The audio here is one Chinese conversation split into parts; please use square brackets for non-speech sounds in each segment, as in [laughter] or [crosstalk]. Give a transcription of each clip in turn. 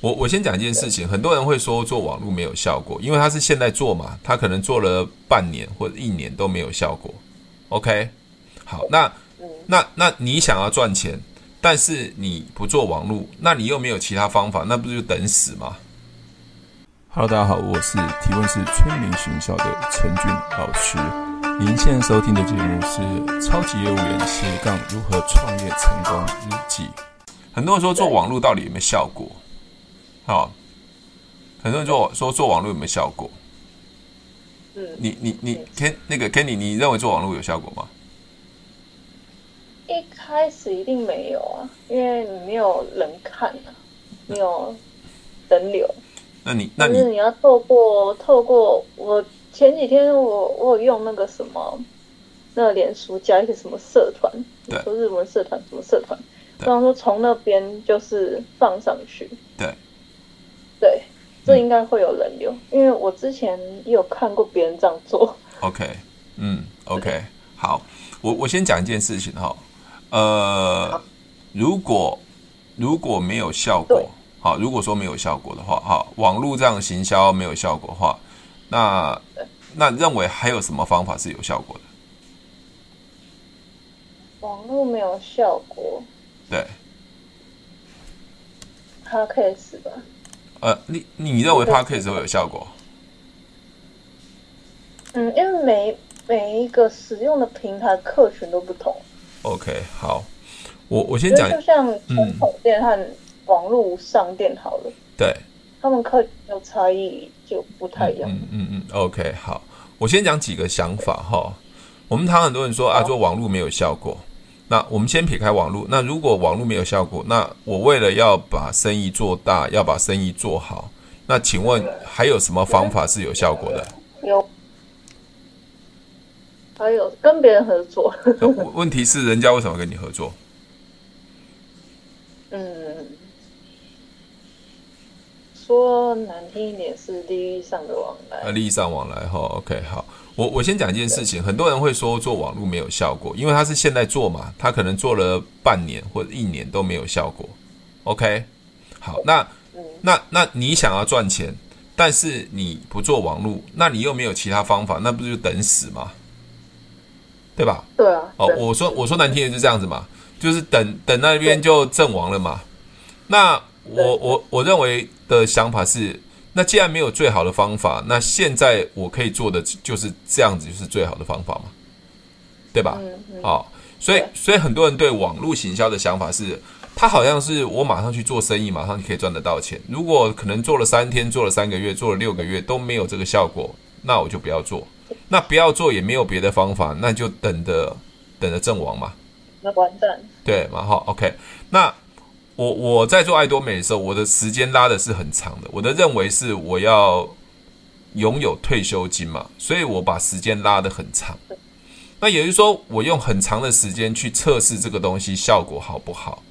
我我先讲一件事情，很多人会说做网络没有效果，因为他是现在做嘛，他可能做了半年或者一年都没有效果。OK，好，那那那你想要赚钱，但是你不做网络，那你又没有其他方法，那不是就等死吗？Hello，大家好，我是提问是催眠学校的陈俊老师。您现在收听的节目是《超级业务员斜杠如何创业成功日记》。很多人说做网络到底有没有效果？好，很多人说说做网络有没有效果？嗯，你你你，Ken 那个 Kenny，你认为做网络有效果吗？一开始一定没有啊，因为你没有人看啊，没有人流。那你那你是你要透过透过我前几天我我有用那个什么那个脸书加一些什么社团，说日文社团什么社团，然后说从那边就是放上去，对。对，这应该会有人流，嗯，因为我之前也有看过别人这样做。OK，嗯，OK，好，我我先讲一件事情哈，呃，如果如果没有效果，好，如果说没有效果的话，哈，网络这样行销没有效果的话，那那认为还有什么方法是有效果的？网络没有效果，对，他可以死吧。呃，你你认为 Podcast 会有效果？嗯，因为每每一个使用的平台客群都不同。OK，好，我我先讲，就像传统店和网络商店好了，对，他们客群有差异就不太一样。嗯嗯嗯，OK，好，我先讲几个想法哈。我们常很多人说啊，做网络没有效果。那我们先撇开网络，那如果网络没有效果，那我为了要把生意做大，要把生意做好，那请问还有什么方法是有效果的？有，还有跟别人合作。问题是人家为什么跟你合作？嗯，说难听一点是利益上的往来。啊，利益上往来哈，OK，好。我我先讲一件事情，很多人会说做网络没有效果，因为他是现在做嘛，他可能做了半年或者一年都没有效果。OK，好，那那那你想要赚钱，但是你不做网络，那你又没有其他方法，那不就等死吗？对吧？对啊。哦，我说我说难听的是这样子嘛，就是等等那边就阵亡了嘛。那我我我认为的想法是。那既然没有最好的方法，那现在我可以做的就是这样子，就是最好的方法嘛，对吧？嗯嗯。哦，所以所以很多人对网络行销的想法是，他好像是我马上去做生意，马上就可以赚得到钱。如果可能做了三天，做了三个月，做了六个月都没有这个效果，那我就不要做。那不要做也没有别的方法，那就等着等着阵亡嘛。那完蛋。对，蛮好。OK，那。我我在做爱多美的时候，我的时间拉的是很长的。我的认为是我要拥有退休金嘛，所以我把时间拉得很长。那也就是说，我用很长的时间去测试这个东西效果好不好。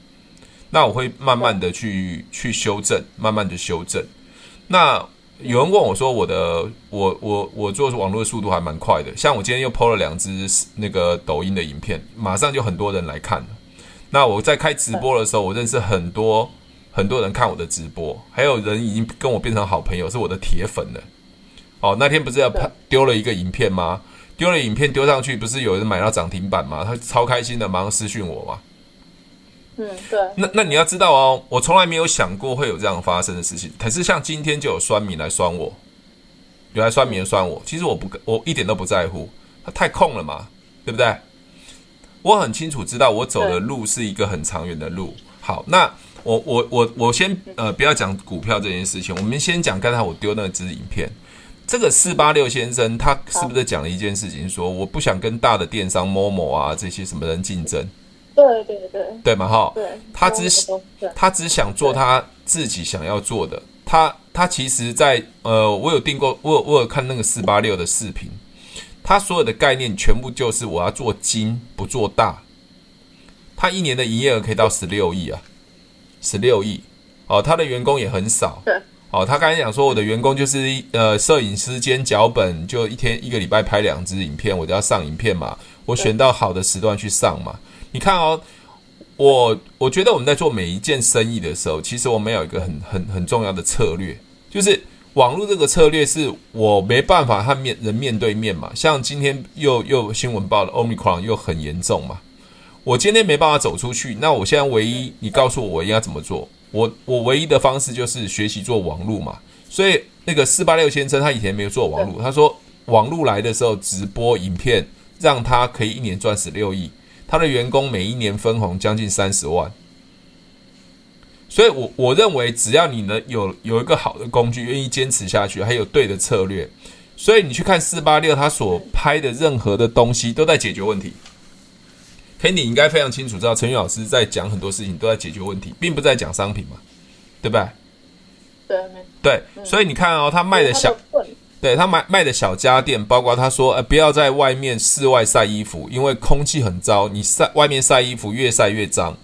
那我会慢慢的去去修正，慢慢的修正。那有人问我说，我的我我我做网络速度还蛮快的，像我今天又 PO 了两支那个抖音的影片，马上就很多人来看。那我在开直播的时候，我认识很多很多人看我的直播，还有人已经跟我变成好朋友，是我的铁粉了。哦，那天不是要拍丢了一个影片吗？丢了影片丢上去，不是有人买到涨停板吗？他超开心的，马上私讯我嘛。嗯，对。那那你要知道哦，我从来没有想过会有这样发生的事情。可是像今天就有酸民来酸我，有来酸民酸我，其实我不我一点都不在乎，他太空了嘛，对不对？我很清楚知道我走的路是一个很长远的路。好，那我我我我先呃不要讲股票这件事情，我们先讲刚才我丢那支影片。这个四八六先生他是不是讲了一件事情，说我不想跟大的电商 Momo 啊这些什么人竞争？对对对，对嘛哈？对，他只他只想做他自己想要做的。他他其实在呃，我有订过，我有我有看那个四八六的视频。他所有的概念全部就是我要做精不做大。他一年的营业额可以到十六亿啊，十六亿哦。他的员工也很少，哦。他刚才讲说我的员工就是呃摄影师兼脚本，就一天一个礼拜拍两支影片，我就要上影片嘛。我选到好的时段去上嘛。你看哦，我我觉得我们在做每一件生意的时候，其实我们有一个很很很重要的策略，就是网络这个策略是我没办法和面人面对面嘛。像今天又又新闻报了 Omicron 又很严重嘛，我今天没办法走出去，那我现在唯一你告诉我我应该怎么做？我我唯一的方式就是学习做网络嘛。所以那个四八六先生他以前没有做网络，他说网络来的时候直播影片让他可以一年赚十六亿。他的员工每一年分红将近三十万，所以我我认为只要你能有有一个好的工具，愿意坚持下去，还有对的策略，所以你去看四八六，他所拍的任何的东西都在解决问题。可以，你应该非常清楚知道，陈宇老师在讲很多事情都在解决问题，并不在讲商品嘛，对不对？对，对，所以你看哦，他卖的小。对他卖卖的小家电，包括他说，呃，不要在外面室外晒衣服，因为空气很糟，你晒外面晒衣服越晒越脏。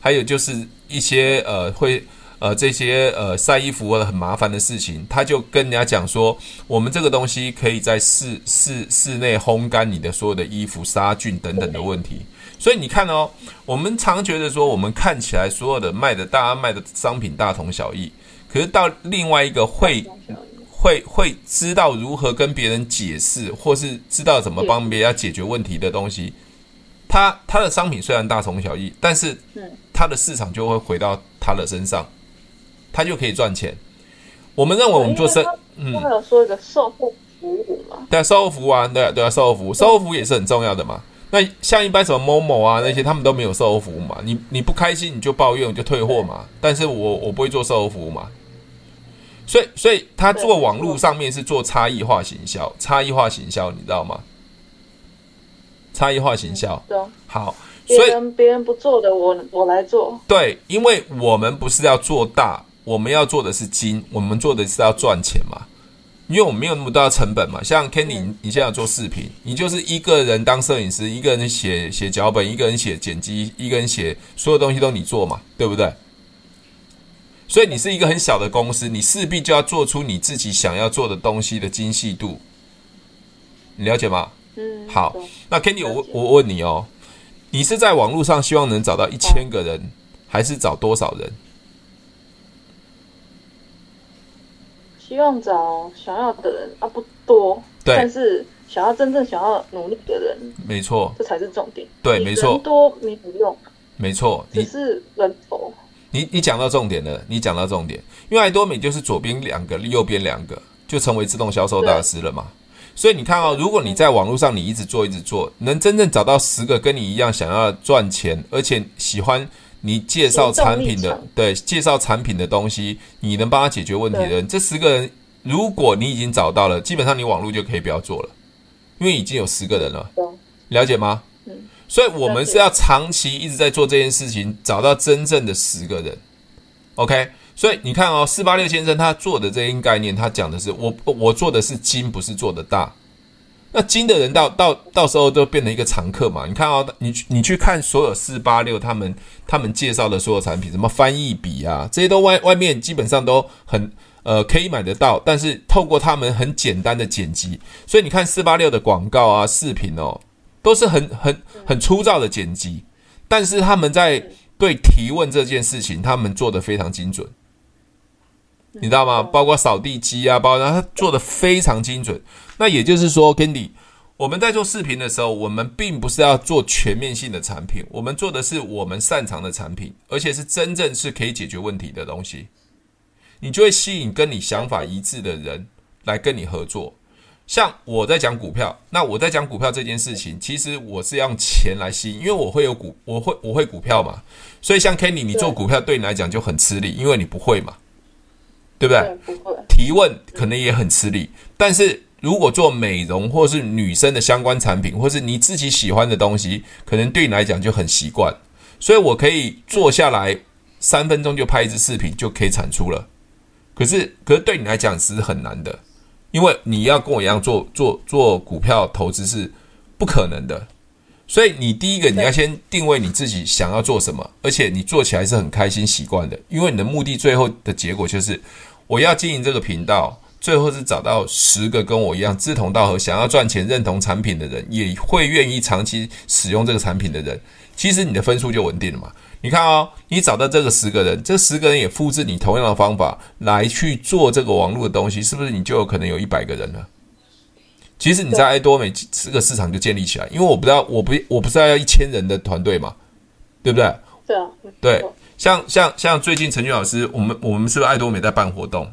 还有就是一些呃会呃这些呃晒衣服很麻烦的事情，他就跟人家讲说，我们这个东西可以在室室室内烘干你的所有的衣服，杀菌等等的问题。所以你看哦，我们常觉得说，我们看起来所有的卖的大家卖的商品大同小异，可是到另外一个会。会会知道如何跟别人解释，或是知道怎么帮别人解决问题的东西，他他的商品虽然大同小异，但是他的市场就会回到他的身上，他就可以赚钱。我们认为我们做生，嗯，还有说一个售后服务嘛？对啊，售后服务啊，对啊，对啊，售后服务，售后服务也是很重要的嘛。那像一般什么某某啊那些，他们都没有售后服务嘛。你你不开心你就抱怨，我就退货嘛。但是我我不会做售后服务嘛。所以，所以他做网络上面是做差异化行销，差异化行销，你知道吗？差异化行销，对，好，所以别人不做的，我我来做。对，因为我们不是要做大，我们要做的是精，我们做的是要赚钱嘛。因为我们没有那么大的成本嘛。像 Kenny，你现在要做视频，你就是一个人当摄影师，一个人写写脚本，一个人写剪辑，一个人写所有东西都你做嘛，对不对？所以你是一个很小的公司，你势必就要做出你自己想要做的东西的精细度，你了解吗？嗯。好，那 Kenny，我我问你哦，你是在网络上希望能找到一千个人，还是找多少人？希望找想要的人啊，不多，对，但是想要真正想要努力的人，没错，这才是重点。对，没错，人多你不用，没错，你是人头。你你讲到重点了，你讲到重点，因为爱多美就是左边两个，右边两个，就成为自动销售大师了嘛。所以你看哦，如果你在网络上你一直做一直做，能真正找到十个跟你一样想要赚钱，而且喜欢你介绍产品的，对，介绍产品的东西，你能帮他解决问题的人，这十个人，如果你已经找到了，基本上你网络就可以不要做了，因为已经有十个人了，了解吗？所以，我们是要长期一直在做这件事情，找到真正的十个人。OK，所以你看哦，四八六先生他做的这一概念，他讲的是我我做的是精，不是做的大。那精的人到到到时候都变成一个常客嘛。你看哦，你你去看所有四八六他们他们介绍的所有产品，什么翻译笔啊，这些都外外面基本上都很呃可以买得到，但是透过他们很简单的剪辑，所以你看四八六的广告啊、视频哦。都是很很很粗糙的剪辑，但是他们在对提问这件事情，他们做得非常精准，你知道吗？包括扫地机啊，包括它做的非常精准。那也就是说，Candy，我们在做视频的时候，我们并不是要做全面性的产品，我们做的是我们擅长的产品，而且是真正是可以解决问题的东西，你就会吸引跟你想法一致的人来跟你合作。像我在讲股票，那我在讲股票这件事情，其实我是要用钱来吸引，因为我会有股，我会我会股票嘛，所以像 Kenny，你做股票对你来讲就很吃力，因为你不会嘛，对不对？不会。提问可能也很吃力，但是如果做美容或是女生的相关产品，或是你自己喜欢的东西，可能对你来讲就很习惯，所以我可以坐下来三分钟就拍一支视频就可以产出了，可是可是对你来讲是很难的。因为你要跟我一样做做做股票投资是不可能的，所以你第一个你要先定位你自己想要做什么，而且你做起来是很开心习惯的。因为你的目的最后的结果就是我要经营这个频道，最后是找到十个跟我一样志同道合、想要赚钱、认同产品的人，也会愿意长期使用这个产品的人。其实你的分数就稳定了嘛。你看哦，你找到这个十个人，这十个人也复制你同样的方法来去做这个网络的东西，是不是你就有可能有一百个人了？其实你在爱多美这个市场就建立起来，因为我不知道，我不我不是要一千人的团队嘛，对不对？对啊，对，像像像最近陈俊老师，我们我们是不是爱多美在办活动？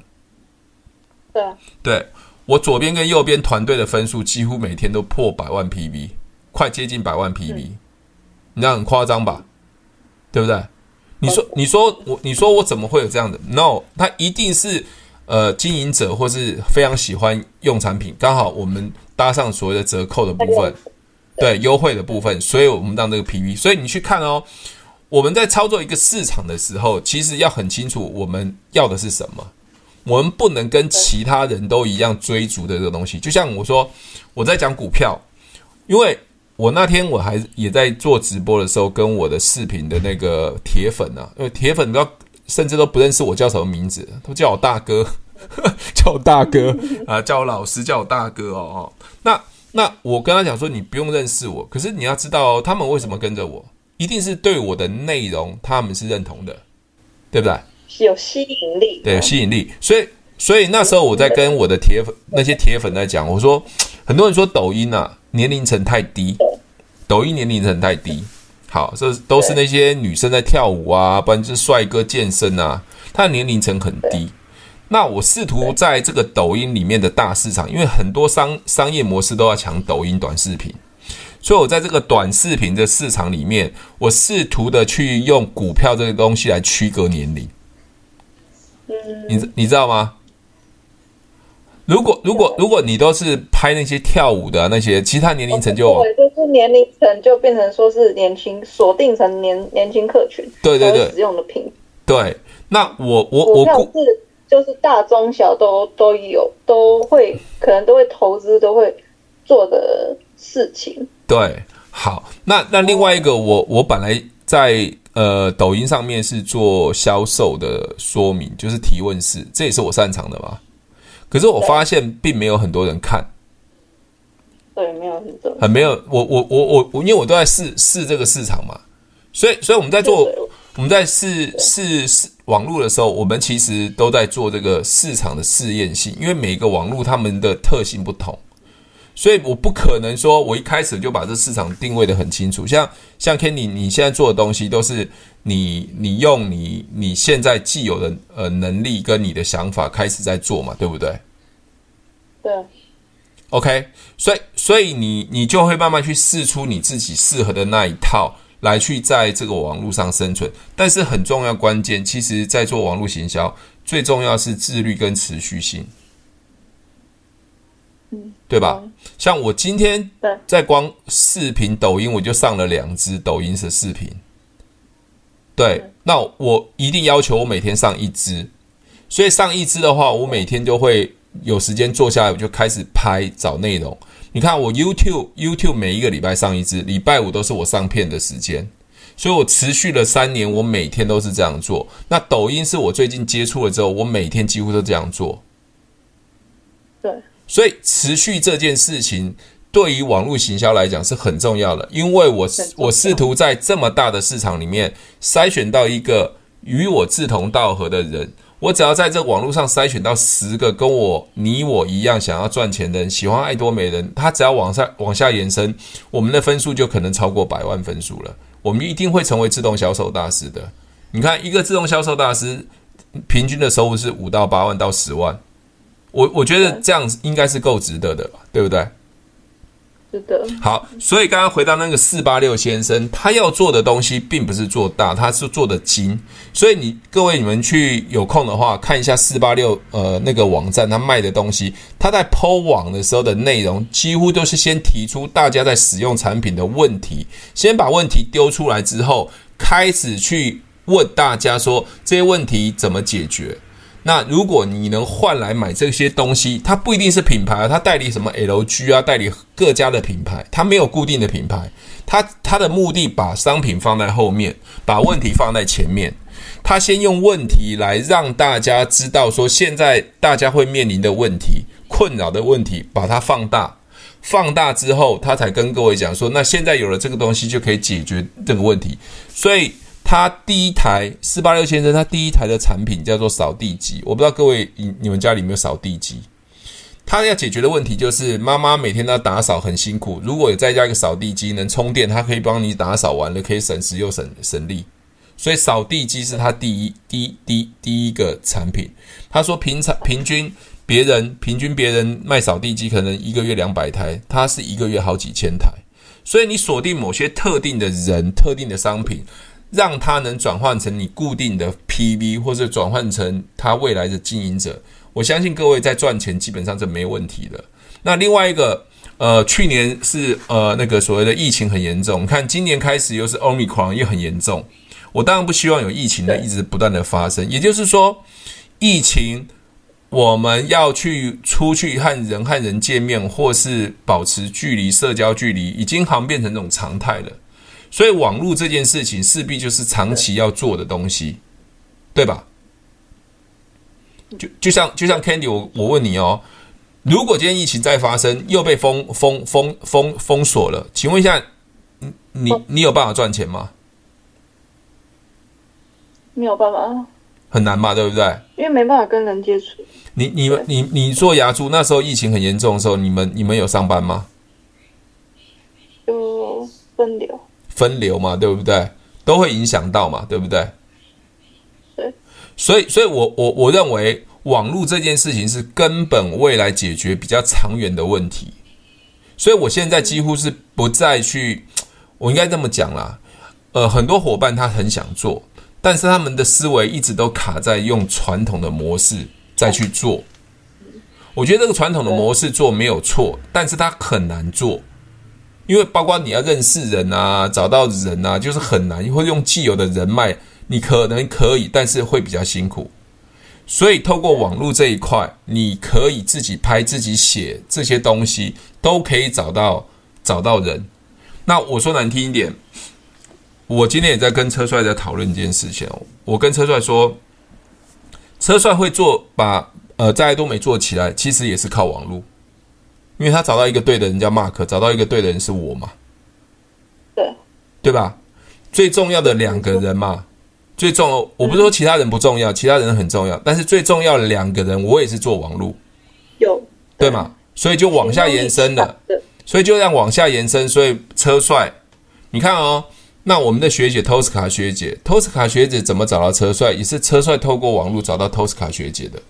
对啊，对，我左边跟右边团队的分数几乎每天都破百万 PV，快接近百万 PV，嗯，你知道很夸张吧？对不对？你说你说我你说我怎么会有这样的？No，他一定是呃经营者或是非常喜欢用产品，刚好我们搭上所谓的折扣的部分，对优惠的部分，所以我们当这个 PV。所以你去看哦，我们在操作一个市场的时候，其实要很清楚我们要的是什么。我们不能跟其他人都一样追逐的这个东西，就像我说我在讲股票，因为我那天我还也在做直播的时候，跟我的视频的那个铁粉啊，因为铁粉都甚至都不认识我叫什么名字，都叫我大哥，[laughs] 叫我大哥 [laughs] 啊，叫我老师，叫我大哥哦。那那我跟他讲说，你不用认识我，可是你要知道哦，他们为什么跟着我，一定是对我的内容他们是认同的，对不对？是有吸引力，对，有吸引力。所以，所以那时候我在跟我的铁粉，那些铁粉在讲，我说，很多人说抖音啊，年龄层太低，抖音年龄层太低。好，这都是那些女生在跳舞啊，不然就是帅哥健身啊，他的年龄层很低。那我试图在这个抖音里面的大市场，因为很多商商业模式都要抢抖音短视频，所以我在这个短视频的市场里面，我试图的去用股票这个东西来区隔年龄。嗯你你知道吗？如果如果如果你都是拍那些跳舞的、啊、那些，其他年龄层就对，就是年龄层就变成说是年轻锁定成年年轻客群，对对对，使用的品。对，那我我我是就是大中小都都有都会可能都会投资都会做的事情。对，好，那那另外一个我我本来在。呃，抖音上面是做销售的说明，就是提问式，这也是我擅长的嘛。可是我发现并没有很多人看，对，没有很多，很没有。我我我我我，因为我都在试试这个市场嘛，所以所以我们在做我们在试试试网络的时候，我们其实都在做这个市场的试验性，因为每一个网络他们的特性不同。所以我不可能说，我一开始就把这市场定位的很清楚。像像 Kenny，你现在做的东西都是你你用你你现在既有的呃能力跟你的想法开始在做嘛，对不对？对。OK，所以所以你你就会慢慢去试出你自己适合的那一套来去在这个网络上生存。但是很重要关键，其实在做网络行销，最重要是自律跟持续性。对吧？像我今天在光视频抖音，我就上了两支抖音的视频。对，那我一定要求我每天上一支。所以上一支的话，我每天就会有时间坐下来，我就开始拍找内容。你看我 YouTube YouTube 每一个礼拜上一支，礼拜五都是我上片的时间。所以我持续了三年，我每天都是这样做。那抖音是我最近接触了之后，我每天几乎都这样做。对。所以持续这件事情对于网络行销来讲是很重要的，因为我我试图在这么大的市场里面筛选到一个与我志同道合的人，我只要在这网络上筛选到十个跟我你我一样想要赚钱的人，喜欢爱多美人，他只要往上往下延伸，我们的分数就可能超过百万分数了，我们一定会成为自动销售大师的。你看，一个自动销售大师平均的收入是五到八万到十万。我我觉得这样应该是够值得的吧，对不对？是的。好，所以刚刚回到那个四八六先生，他要做的东西并不是做大，他是做的精。所以你各位你们去有空的话，看一下四八六呃那个网站，他卖的东西，他在 po 网的时候的内容，几乎都是先提出大家在使用产品的问题，先把问题丢出来之后，开始去问大家说这些问题怎么解决。那如果你能换来买这些东西，它不一定是品牌啊，它代理什么 LG 啊，代理各家的品牌，它没有固定的品牌，它它的目的把商品放在后面，把问题放在前面，它先用问题来让大家知道说现在大家会面临的问题、困扰的问题，把它放大，放大之后，他才跟各位讲说，那现在有了这个东西就可以解决这个问题，所以。他第一台四八六先生，他第一台的产品叫做扫地机。我不知道各位你你们家里有没有扫地机？他要解决的问题就是妈妈每天都要打扫很辛苦，如果有再加一个扫地机能充电，它可以帮你打扫完了，可以省时又省省力。所以扫地机是他第一第一第一第一个产品。他说平常平均别人平均别人卖扫地机可能一个月两百台，他是一个月好几千台。所以你锁定某些特定的人、特定的商品，让他能转换成你固定的 PV，或者转换成他未来的经营者。我相信各位在赚钱基本上是没问题的。那另外一个，呃，去年是呃那个所谓的疫情很严重，看今年开始又是 Omicron 又很严重。我当然不希望有疫情的一直不断的发生，也就是说，疫情我们要去出去和人和人见面，或是保持距离、社交距离，已经好像变成这种常态了。所以网络这件事情势必就是长期要做的东西，对吧？就就像就像 Candy，我我问你哦，如果今天疫情再发生，又被封封封封封锁了，请问一下，你你你有办法赚钱吗？没有办法，很难嘛，对不对？因为没办法跟人接触。你你们你你做牙珠那时候疫情很严重的时候，你们你们有上班吗？有分流，分流嘛，对不对？都会影响到嘛，对不对？对。所以，所以我我我认为网络这件事情是根本未来解决比较长远的问题。所以我现在几乎是不再去，我应该这么讲啦。呃，很多伙伴他很想做。但是他们的思维一直都卡在用传统的模式再去做，我觉得这个传统的模式做没有错，但是它很难做，因为包括你要认识人啊，找到人啊，就是很难，或者用既有的人脉，你可能可以，但是会比较辛苦。所以透过网络这一块，你可以自己拍、自己写这些东西，都可以找到找到人。那我说难听一点。我今天也在跟车帅在讨论这件事情。我跟车帅说，车帅会做把呃在爱多美做起来，其实也是靠网络，因为他找到一个对的人叫 Mark，找到一个对的人是我嘛，对对吧？最重要的两个人嘛，最重要我不是说其他人不重要，其他人很重要，但是最重要的两个人，我也是做网络，有对吗？所以就往下延伸了，所以就让往下延伸，所以车帅，你看哦。那我们的学姐 Tosca 学姐，Tosca 学姐怎么找到车帅？也是车帅透过网络找到 Tosca 学姐的，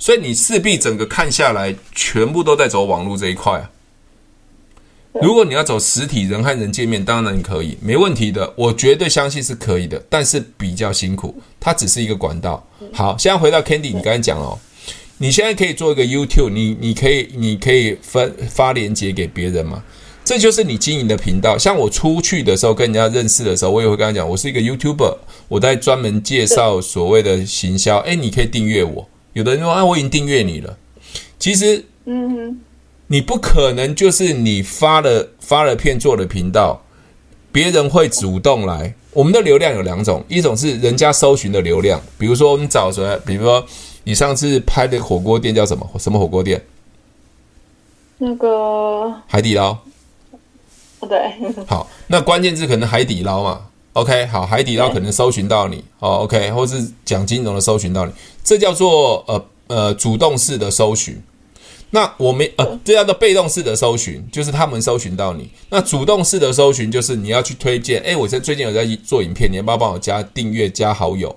所以你势必整个看下来，全部都在走网络这一块啊。如果你要走实体人和人见面，当然可以，没问题的，我绝对相信是可以的，但是比较辛苦，它只是一个管道。好，现在回到 Candy，你刚才讲哦，你现在可以做一个 YouTube，你你可以你可以分发链接给别人嘛？这就是你经营的频道。像我出去的时候，跟人家认识的时候，我也会跟他讲，我是一个 YouTuber，我在专门介绍所谓的行销。诶，你可以订阅我。有的人说啊，我已经订阅你了。其实，嗯，你不可能就是你发了发了片做了频道，别人会主动来。我们的流量有两种，一种是人家搜寻的流量，比如说我们找谁，比如说你上次拍的火锅店叫什么？什么火锅店？那个海底捞。对，好，那关键字可能海底捞嘛，OK，好，海底捞可能搜寻到你，哦，OK，或是讲金融的搜寻到你，这叫做呃呃主动式的搜寻。那我们呃这叫做被动式的搜寻，就是他们搜寻到你。那主动式的搜寻就是你要去推荐，哎，我在最近有在做影片，你要不要帮我加订阅加好友？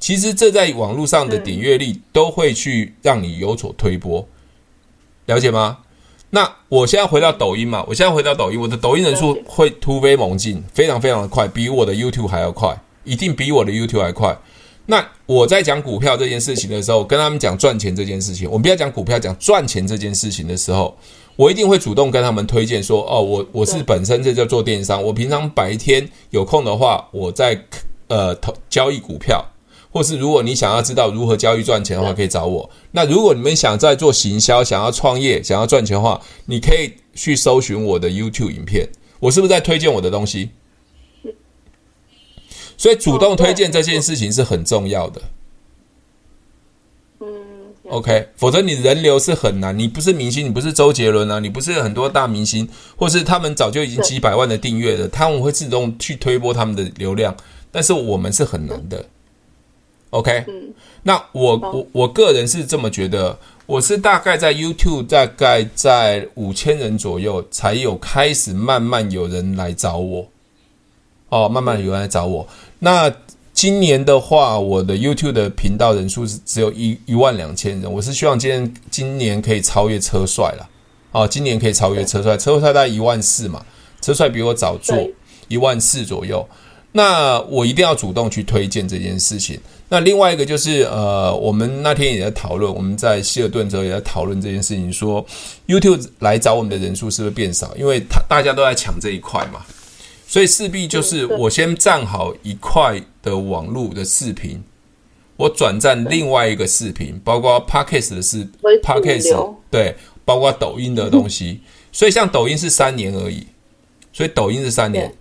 其实这在网络上的点阅率都会去让你有所推波，了解吗？那我现在回到抖音嘛，我现在回到抖音，我的抖音人数会突飞猛进，非常非常的快，比我的 YouTube 还要快，一定比我的 YouTube 还快。那我在讲股票这件事情的时候，跟他们讲赚钱这件事情，我们不要讲股票，讲赚钱这件事情的时候，我一定会主动跟他们推荐说，哦，我我是本身这叫做电商，我平常白天有空的话，我在呃投交易股票。或是如果你想要知道如何交易赚钱的话，可以找我。那如果你们想在做行销、想要创业、想要赚钱的话，你可以去搜寻我的 YouTube 影片。我是不是在推荐我的东西？所以主动推荐这件事情是很重要的。嗯，OK，否则你人流是很难。你不是明星，你不是周杰伦啊，你不是很多大明星，或是他们早就已经几百万的订阅了，他们会自动去推波他们的流量。但是我们是很难的。嗯、OK，嗯，那我我我个人是这么觉得，我是大概在 YouTube 大概在五千人左右才有开始慢慢有人来找我，哦，慢慢有人来找我。那今年的话，我的 YouTube 的频道人数是只有一一万两千人，我是希望今年今年可以超越车帅了，哦，今年可以超越车帅，车帅大概一万四嘛，车帅比我早做一万四左右。那我一定要主动去推荐这件事情。那另外一个就是，呃，我们那天也在讨论，我们在希尔顿之后也在讨论这件事情，说 YouTube 来找我们的人数是不是变少？因为他大家都在抢这一块嘛，所以势必就是我先站好一块的网络的视频，我转战另外一个视频，包括 Podcast 的视 Podcast 对，包括抖音的东西。所以像抖音是三年而已，所以抖音是三年。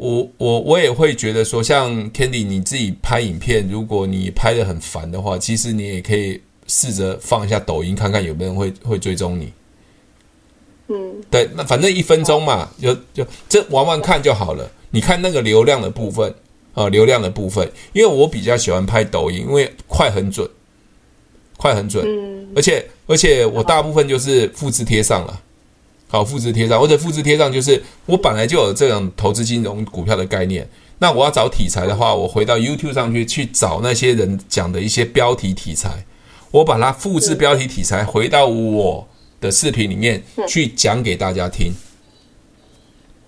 我我我也会觉得说，像 Candy 你自己拍影片，如果你拍的很烦的话，其实你也可以试着放一下抖音，看看有没有人会会追踪你。嗯，对，那反正一分钟嘛，就就这玩玩看就好了。你看那个流量的部分啊，流量的部分，因为我比较喜欢拍抖音，因为快很准，快很准，嗯，而且而且我大部分就是复制贴上了。好，复制贴上，或者复制贴上，就是我本来就有这种投资金融股票的概念。那我要找题材的话，我回到 YouTube 上去去找那些人讲的一些标题题材，我把它复制标题题材回到我的视频里面去讲给大家听。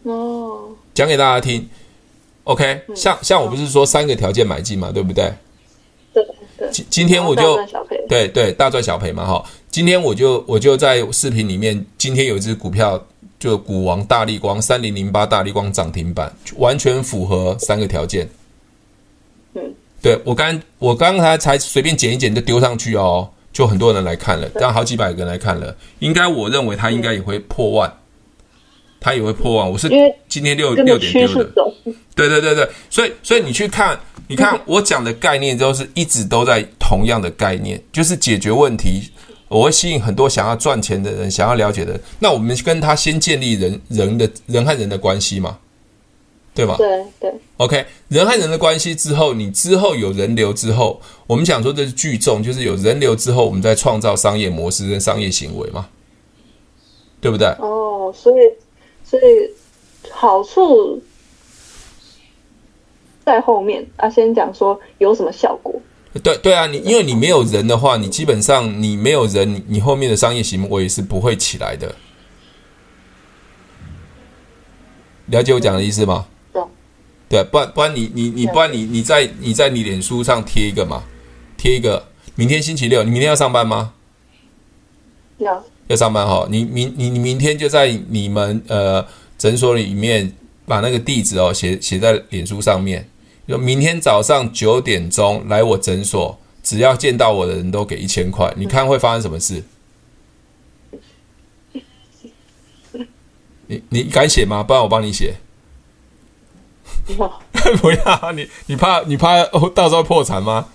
哦，讲给大家听。OK，像像我不是说三个条件买进嘛，对不对？对对。今今天我就对对大赚小赔嘛，哈。今天我就我就在视频里面，今天有一只股票，就股王大力光三零零八大力光涨停板，完全符合三个条件。嗯，对我刚我刚才才随便剪一剪就丢上去哦，就很多人来看了，这样好几百个人来看了，应该我认为它应该也会破万，它也会破万。我是今天六六点丢的，对对对对，所以所以你去看，你看我讲的概念都是一直都在同样的概念，就是解决问题。我会吸引很多想要赚钱的人，想要了解的人。那我们跟他先建立人人的人和人的关系嘛，对吗？对对。OK，人和人的关系之后，你之后有人流之后，我们想说这是聚众，就是有人流之后，我们再创造商业模式跟商业行为嘛，对不对？哦，所以所以好处在后面啊，先讲说有什么效果。对对啊，你因为你没有人的话，你基本上你没有人，你后面的商业行为是不会起来的。了解我讲的意思吗？对，对，不然不然你你你不然你你在你在你脸书上贴一个嘛，贴一个。明天星期六，你明天要上班吗？要要上班哈。你明你你明天就在你们呃诊所里面把那个地址哦写写在脸书上面。就明天早上九点钟来我诊所，只要见到我的人都给一千块。你看会发生什么事？[laughs] 你你敢写吗？不然我帮你写。[laughs] 不要你你怕你怕到时候破产吗？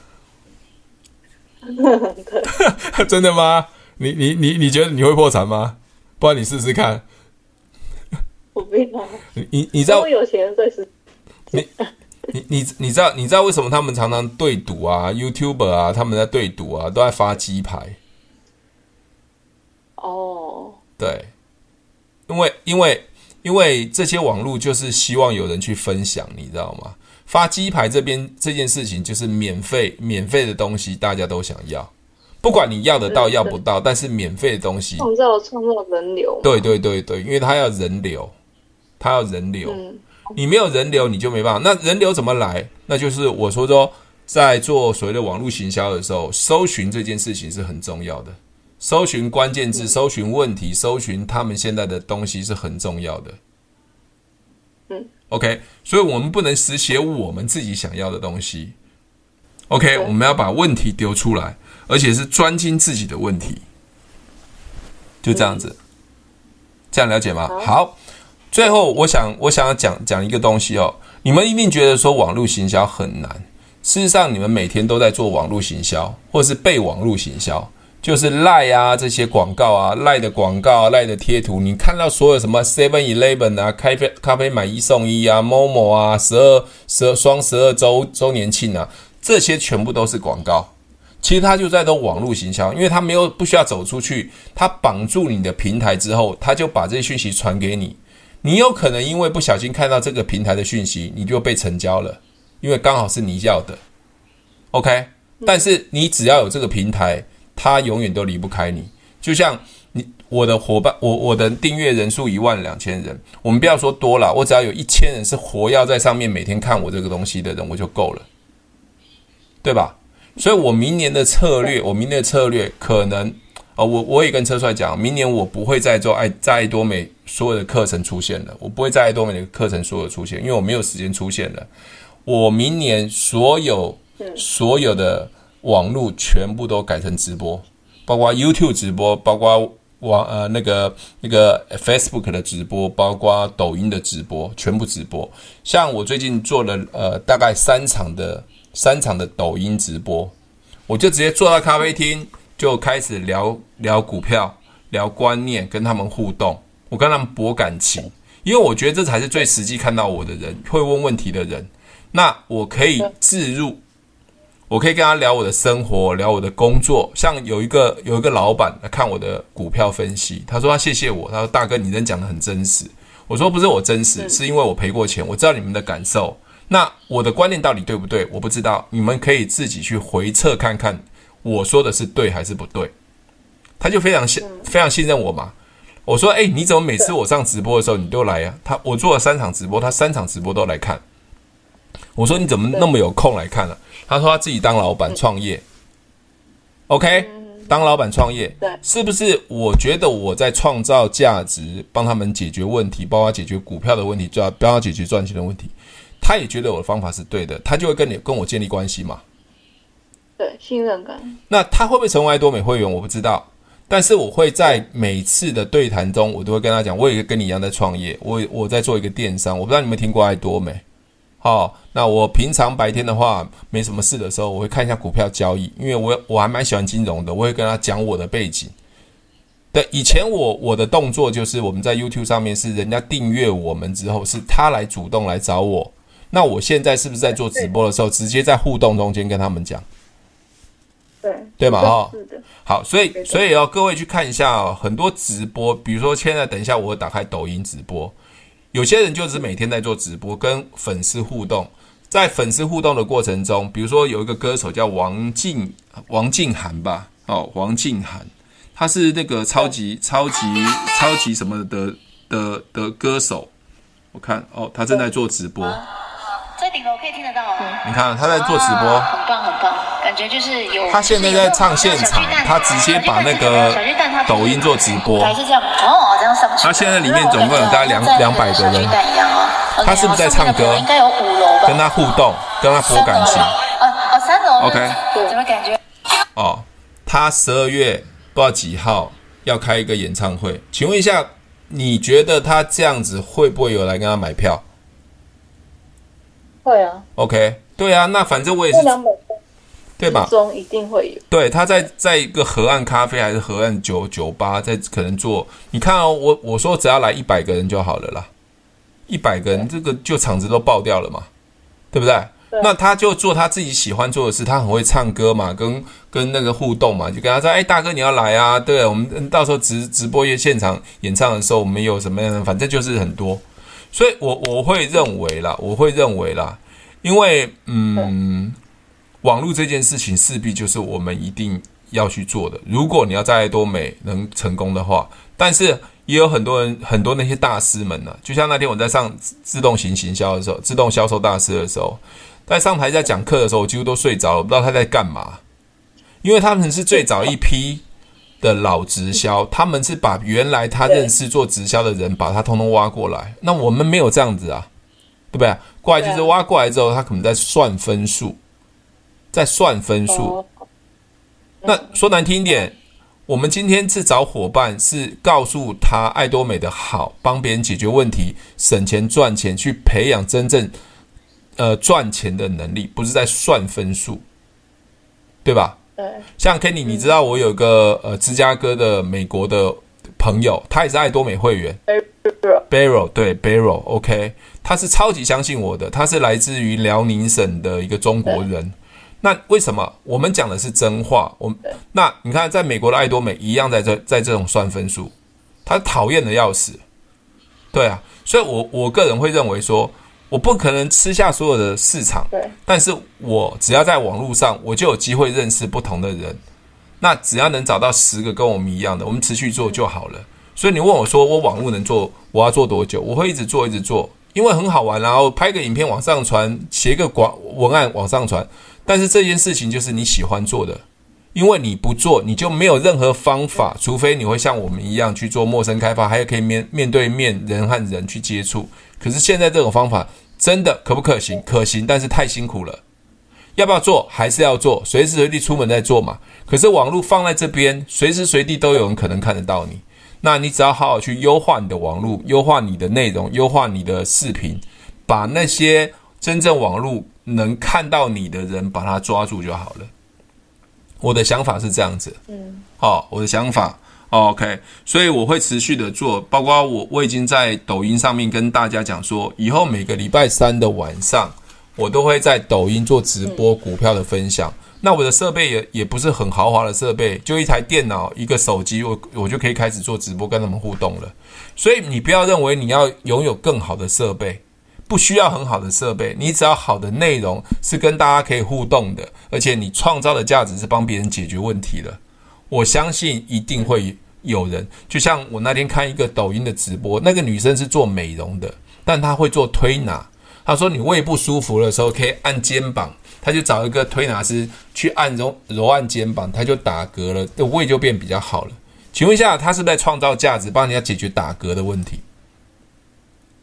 [laughs] 真的吗？你你你你觉得你会破产吗？不然你试试看。我不要。你你你知道有钱人在试。你。[laughs] 你你你知道你知道为什么他们常常对赌啊？YouTuber 啊，他们在对赌啊，都在发鸡排。哦，oh. 对，因为因为因为这些网络就是希望有人去分享，你知道吗？发鸡排这边这件事情就是免费免费的东西，大家都想要，不管你要得到要不到，但是免费的东西创造创造人流。对对对对，因为他要人流，他要人流。嗯你没有人流，你就没办法。那人流怎么来？那就是我说说，在做所谓的网络行销的时候，搜寻这件事情是很重要的。搜寻关键字，搜寻问题，搜寻他们现在的东西是很重要的。嗯，OK，所以我们不能只写我们自己想要的东西。OK，我们要把问题丢出来，而且是专精自己的问题。就这样子，这样了解吗？好。最后，我想，我想要讲讲一个东西哦。你们一定觉得说网络行销很难，事实上，你们每天都在做网络行销，或是被网络行销。就是赖啊这些广告啊，赖的广告啊，赖的贴图，你看到所有什么 Seven Eleven 啊，咖啡咖啡买一送一啊，Momo 啊，十二十二双十二周周年庆啊，这些全部都是广告。其实他就在做网络行销，因为他没有不需要走出去，他绑住你的平台之后，他就把这些讯息传给你。你有可能因为不小心看到这个平台的讯息，你就被成交了，因为刚好是你要的。OK，但是你只要有这个平台，他永远都离不开你。就像你我的伙伴，我我的订阅人数一万两千人，我们不要说多了，我只要有一千人是活跃在上面，每天看我这个东西的人，我就够了，对吧？所以，我明年的策略，我明年的策略可能，哦，我我也跟车帅讲，明年我不会再做爱在爱多美所有的课程出现了，我不会在爱多美的课程所有出现，因为我没有时间出现了。我明年所有所有的网络全部都改成直播，包括 YouTube 直播，包括网呃那个那个 Facebook 的直播，包括抖音的直播，全部直播。像我最近做了呃大概三场的。三场的抖音直播，我就直接坐到咖啡厅，就开始聊聊股票，聊观念，跟他们互动，我跟他们博感情，因为我觉得这才是最实际看到我的人，会问问题的人。那我可以置入，我可以跟他聊我的生活，聊我的工作。像有一个有一个老板来看我的股票分析，他说他谢谢我，他说大哥你真讲的很真实。我说不是我真实，是因为我赔过钱，我知道你们的感受。那我的观念到底对不对？我不知道，你们可以自己去回测看看，我说的是对还是不对。他就非常信，非常信任我嘛。我说，诶，你怎么每次我上直播的时候你都来呀？他我做了三场直播，他三场直播都来看。我说你怎么那么有空来看呢？他说他自己当老板创业。OK，当老板创业，是不是？我觉得我在创造价值，帮他们解决问题，帮他解决股票的问题，就要帮他解决赚钱的问题。他也觉得我的方法是对的，他就会跟你跟我建立关系嘛。对，信任感。那他会不会成为爱多美会员？我不知道，但是我会在每次的对谈中，我都会跟他讲，我也跟你一样在创业，我我在做一个电商。我不知道你们听过爱多美？好、哦，那我平常白天的话没什么事的时候，我会看一下股票交易，因为我我还蛮喜欢金融的，我会跟他讲我的背景。对，以前我我的动作就是我们在 YouTube 上面是人家订阅我们之后，是他来主动来找我。那我现在是不是在做直播的时候，直接在互动中间跟他们讲？对，对嘛？哈，是的。好，所以所以哦，各位去看一下哦，很多直播，比如说现在等一下我会打开抖音直播，有些人就是每天在做直播，跟粉丝互动。在粉丝互动的过程中，比如说有一个歌手叫王静王静涵吧，哦，王静涵，他是那个超级超级超级什么的的的歌手。我看哦，他正在做直播。在顶楼可以听得到啊！你看他在做直播，很棒很棒，感觉就是有。他现在在唱现场，他直接把那个抖音做直播。还是这样哦，这样上去。他现在里面总共有大概两两百个人。他是不是在唱歌？应该有五楼吧。跟他互动，跟他播感情。哦哦，三楼。OK。怎么感觉？哦，他十二月不知道几号要开一个演唱会，请问一下，你觉得他这样子会不会有来跟他买票？会啊，OK，对啊，那反正我也是，对吧？中一定会有。对，他在在一个河岸咖啡还是河岸酒酒吧，在可能做。你看哦，我我说只要来一百个人就好了啦，一百个人这个就场子都爆掉了嘛，对不对？对。那他就做他自己喜欢做的事，他很会唱歌嘛，跟跟那个互动嘛，就跟他说：“哎，大哥你要来啊？对，我们到时候直直播业现场演唱的时候，我们有什么样的？反正就是很多。”所以我，我我会认为啦，我会认为啦，因为，嗯，网络这件事情势必就是我们一定要去做的。如果你要在爱多美能成功的话，但是也有很多人，很多那些大师们呢、啊，就像那天我在上自动型行销的时候，自动销售大师的时候，在上台在讲课的时候，我几乎都睡着了，我不知道他在干嘛，因为他们是最早一批。的老直销，他们是把原来他认识做直销的人，把他通通挖过来。那我们没有这样子啊，对不对？过来就是挖过来之后，他可能在算分数，在算分数。那说难听一点，我们今天是找伙伴，是告诉他爱多美的好，帮别人解决问题，省钱赚钱，去培养真正呃赚钱的能力，不是在算分数，对吧？对，像 Kenny，你知道我有个呃芝加哥的美国的朋友，他也是爱多美会员。Barrel，对 Barrow，OK，他是超级相信我的，他是来自于辽宁省的一个中国人。那为什么我们讲的是真话？我们那你看，在美国的爱多美一样在这在这种算分数，他讨厌的要死。对啊，所以我我个人会认为说，我不可能吃下所有的市场，对，但是我只要在网络上，我就有机会认识不同的人。那只要能找到十个跟我们一样的，我们持续做就好了。所以你问我说，我网络能做，我要做多久？我会一直做，一直做，因为很好玩，然后拍个影片往上传，写个广文案往上传。但是这件事情就是你喜欢做的，因为你不做，你就没有任何方法，除非你会像我们一样去做陌生开发，还有可以面面对面人和人去接触。可是现在这种方法真的可不可行？可行，但是太辛苦了。要不要做？还是要做，随时随地出门在做嘛。可是网络放在这边，随时随地都有人可能看得到你。那你只要好好去优化你的网络，优化你的内容，优化你的视频，把那些真正网络能看到你的人，把他抓住就好了。我的想法是这样子，嗯，好、哦，我的想法、哦，OK，所以我会持续的做，包括我我已经在抖音上面跟大家讲说，以后每个礼拜三的晚上，我都会在抖音做直播股票的分享。嗯那我的设备也也不是很豪华的设备，就一台电脑、一个手机，我我就可以开始做直播，跟他们互动了。所以你不要认为你要拥有更好的设备，不需要很好的设备，你只要好的内容是跟大家可以互动的，而且你创造的价值是帮别人解决问题的。我相信一定会有人，就像我那天看一个抖音的直播，那个女生是做美容的，但她会做推拿。她说你胃不舒服的时候可以按肩膀。她就找一个推拿师去按揉揉按肩膀，她就打嗝了，这胃就变比较好了。请问一下，她是在创造价值，帮人家解决打嗝的问题？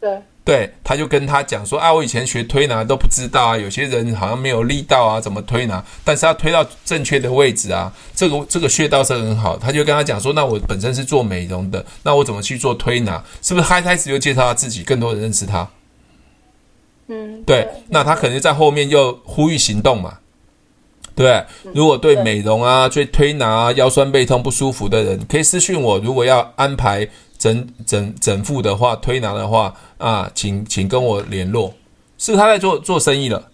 对，对，他就跟他讲说啊，我以前学推拿都不知道啊，有些人好像没有力道啊，怎么推拿？但是他推到正确的位置啊，这个这个穴道是很好。他就跟他讲说，那我本身是做美容的，那我怎么去做推拿？是不是他一开始就介绍他自己，更多人认识他？嗯，对，那他可能在后面又呼吁行动嘛，对。如果对美容啊、对推拿啊、腰酸背痛不舒服的人，可以私信我。如果要安排整整整副的话，推拿的话啊，请请跟我联络。是他在做做生意了，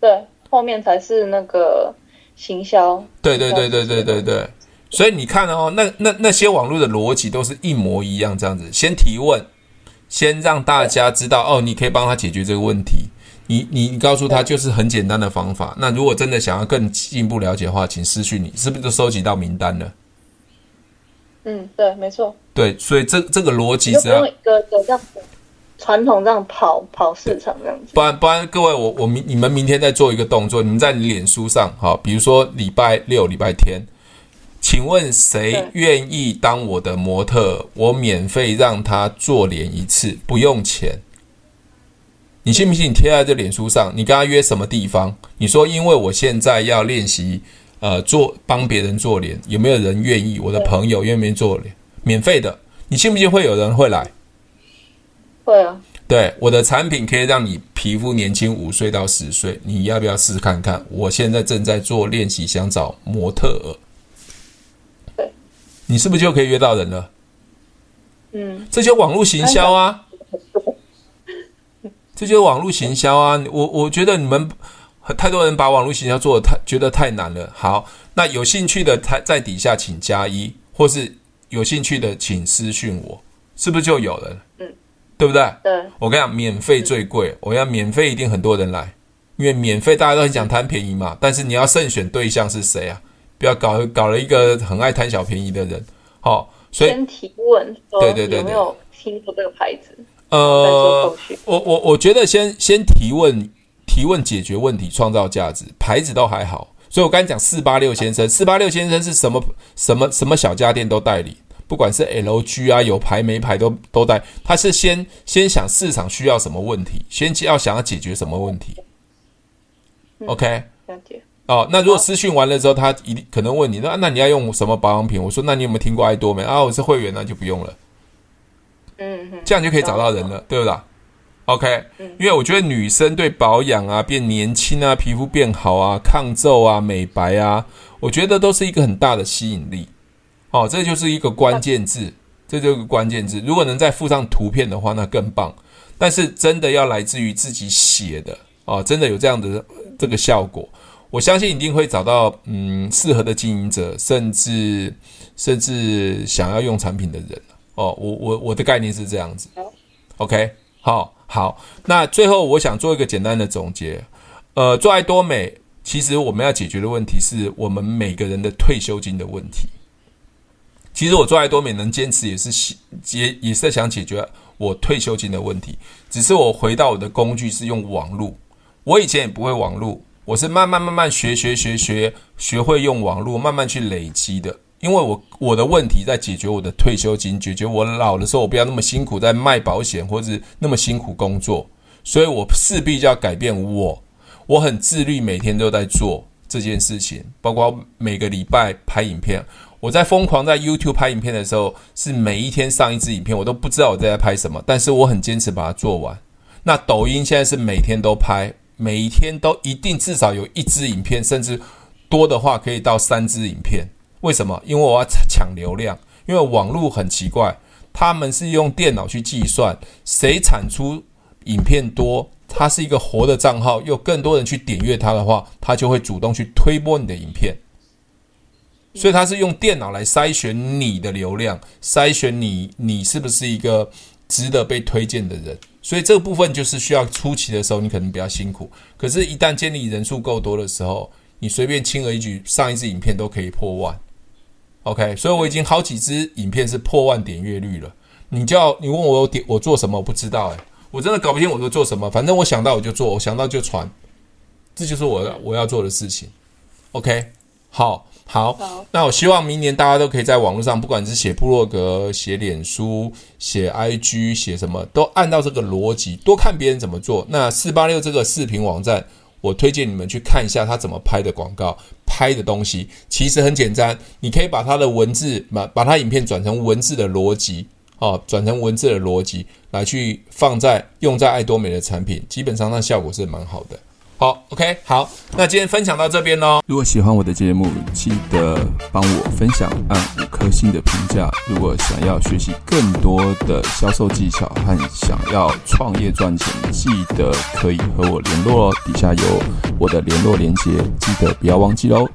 对，后面才是那个行销。对对对对对对对。所以你看哦，那那那些网络的逻辑都是一模一样，这样子，先提问。先让大家知道哦，你可以帮他解决这个问题。你你你告诉他就是很简单的方法。那如果真的想要更进一步了解的话，请私讯你，是不是都收集到名单了？嗯，对，没错。对，所以这这个逻辑只要用一个这样传统这样跑跑市场这样子。不然不然，各位我我明你们明天再做一个动作，你们在你脸书上好，比如说礼拜六、礼拜天。请问谁愿意当我的模特？我免费让他做脸一次，不用钱。你信不信？你贴在这脸书上，你跟他约什么地方？你说，因为我现在要练习，呃，做帮别人做脸，有没有人愿意？我的朋友愿不愿意做脸？免费的，你信不信会有人会来？会啊。对，我的产品可以让你皮肤年轻五岁到十岁，你要不要试试看看？我现在正在做练习，想找模特儿。你是不是就可以约到人了？嗯，这就网络行销啊，[laughs] 这就是网络行销啊。我我觉得你们太多人把网络行销做的太觉得太难了。好，那有兴趣的在在底下请加一，或是有兴趣的请私讯我，是不是就有了？嗯，对不对？对，我跟你讲，免费最贵，我要免费一定很多人来，因为免费大家都很想贪便宜嘛。但是你要慎选对象是谁啊？不要搞搞了一个很爱贪小便宜的人，好、哦，所以先提问，对对对，有没有听过这个牌子？呃，我我我觉得先先提问，提问解决问题，创造价值，牌子都还好。所以我刚才讲四八六先生，四八六先生是什么什么什么小家电都代理，不管是 LG 啊，有牌没牌都都带。他是先先想市场需要什么问题，先要想要解决什么问题。嗯、OK，了解。哦，那如果私讯完了之后，他一定可能问你，那那你要用什么保养品？我说，那你有没有听过爱多美啊？我是会员，那就不用了。嗯，嗯，这样就可以找到人了，对不对？OK，因为我觉得女生对保养啊、变年轻啊、皮肤变好啊、抗皱啊、美白啊，我觉得都是一个很大的吸引力。哦，这就是一个关键字，这就是个关键字。如果能再附上图片的话，那更棒。但是真的要来自于自己写的哦，真的有这样的这个效果，我相信一定会找到嗯适合的经营者，甚至甚至想要用产品的人哦。我我我的概念是这样子，OK，好，好。那最后我想做一个简单的总结，呃，做爱多美，其实我们要解决的问题是我们每个人的退休金的问题。其实我做爱多美能坚持，也是也也是想解决我退休金的问题。只是我回到我的工具是用网络，我以前也不会网络，我是慢慢慢慢学学学学学会用网络，慢慢去累积的。因为我我的问题在解决我的退休金，解决我老的时候我不要那么辛苦在卖保险或者那么辛苦工作，所以我势必就要改变我。我很自律，每天都在做这件事情，包括每个礼拜拍影片。我在疯狂在 YouTube 拍影片的时候，是每一天上一支影片，我都不知道我在拍什么，但是我很坚持把它做完。那抖音现在是每天都拍，每一天都一定至少有一支影片，甚至多的话可以到三支影片。为什么？因为我要抢流量，因为网络很奇怪，他们是用电脑去计算谁产出影片多，它是一个活的账号，有更多人去点阅它的话，它就会主动去推播你的影片。所以他是用电脑来筛选你的流量，筛选你你是不是一个值得被推荐的人。所以这个部分就是需要初期的时候你可能比较辛苦，可是，一旦建立人数够多的时候，你随便轻而易举上一支影片都可以破万。OK，所以我已经好几支影片是破万点阅率了。你叫你问我点我做什么，我不知道诶，我真的搞不清我都做什么。反正我想到我就做，我想到就传，这就是我要我要做的事情。OK，好。好，那我希望明年大家都可以在网络上，不管是写部落格、写脸书、写 IG、写什么，都按照这个逻辑，多看别人怎么做。那四八六这个视频网站，我推荐你们去看一下他怎么拍的广告，拍的东西其实很简单，你可以把他的文字把把他影片转成文字的逻辑，哦，转成文字的逻辑来去放在用在爱多美的产品，基本上那效果是蛮好的。好，OK，好，那今天分享到这边喽。如果喜欢我的节目，记得帮我分享，按五颗星的评价。如果想要学习更多的销售技巧和想要创业赚钱，记得可以和我联络哦。底下有我的联络连接，记得不要忘记喽。